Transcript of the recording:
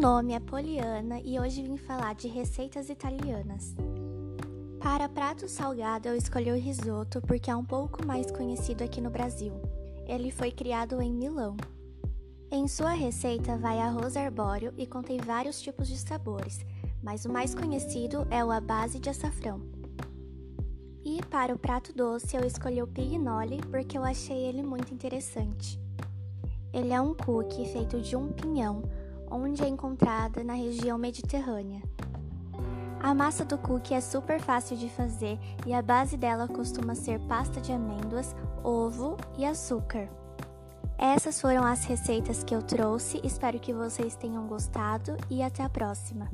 nome é Poliana e hoje vim falar de receitas italianas. Para prato salgado, eu escolhi o risoto porque é um pouco mais conhecido aqui no Brasil. Ele foi criado em Milão. Em sua receita vai arroz arbóreo e contém vários tipos de sabores, mas o mais conhecido é o à base de açafrão. E para o prato doce, eu escolhi o pignoli porque eu achei ele muito interessante. Ele é um cookie feito de um pinhão, onde é encontrada na região mediterrânea. A massa do cookie é super fácil de fazer e a base dela costuma ser pasta de amêndoas, ovo e açúcar. Essas foram as receitas que eu trouxe, espero que vocês tenham gostado e até a próxima!